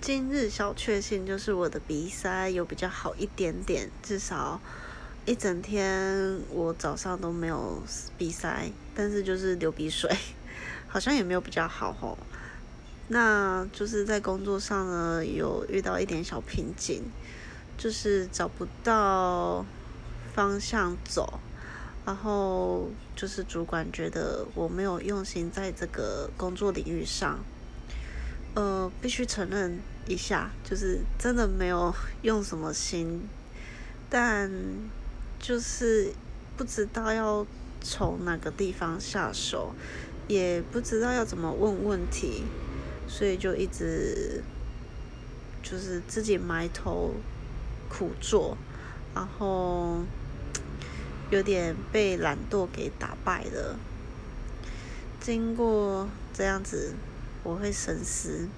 今日小确幸就是我的鼻塞有比较好一点点，至少一整天我早上都没有鼻塞，但是就是流鼻水，好像也没有比较好吼。那就是在工作上呢，有遇到一点小瓶颈，就是找不到方向走，然后就是主管觉得我没有用心在这个工作领域上，呃，必须承认一下，就是真的没有 用什么心，但就是不知道要从哪个地方下手，也不知道要怎么问问题。所以就一直就是自己埋头苦做，然后 有点被懒惰给打败了。经过这样子，我会深思。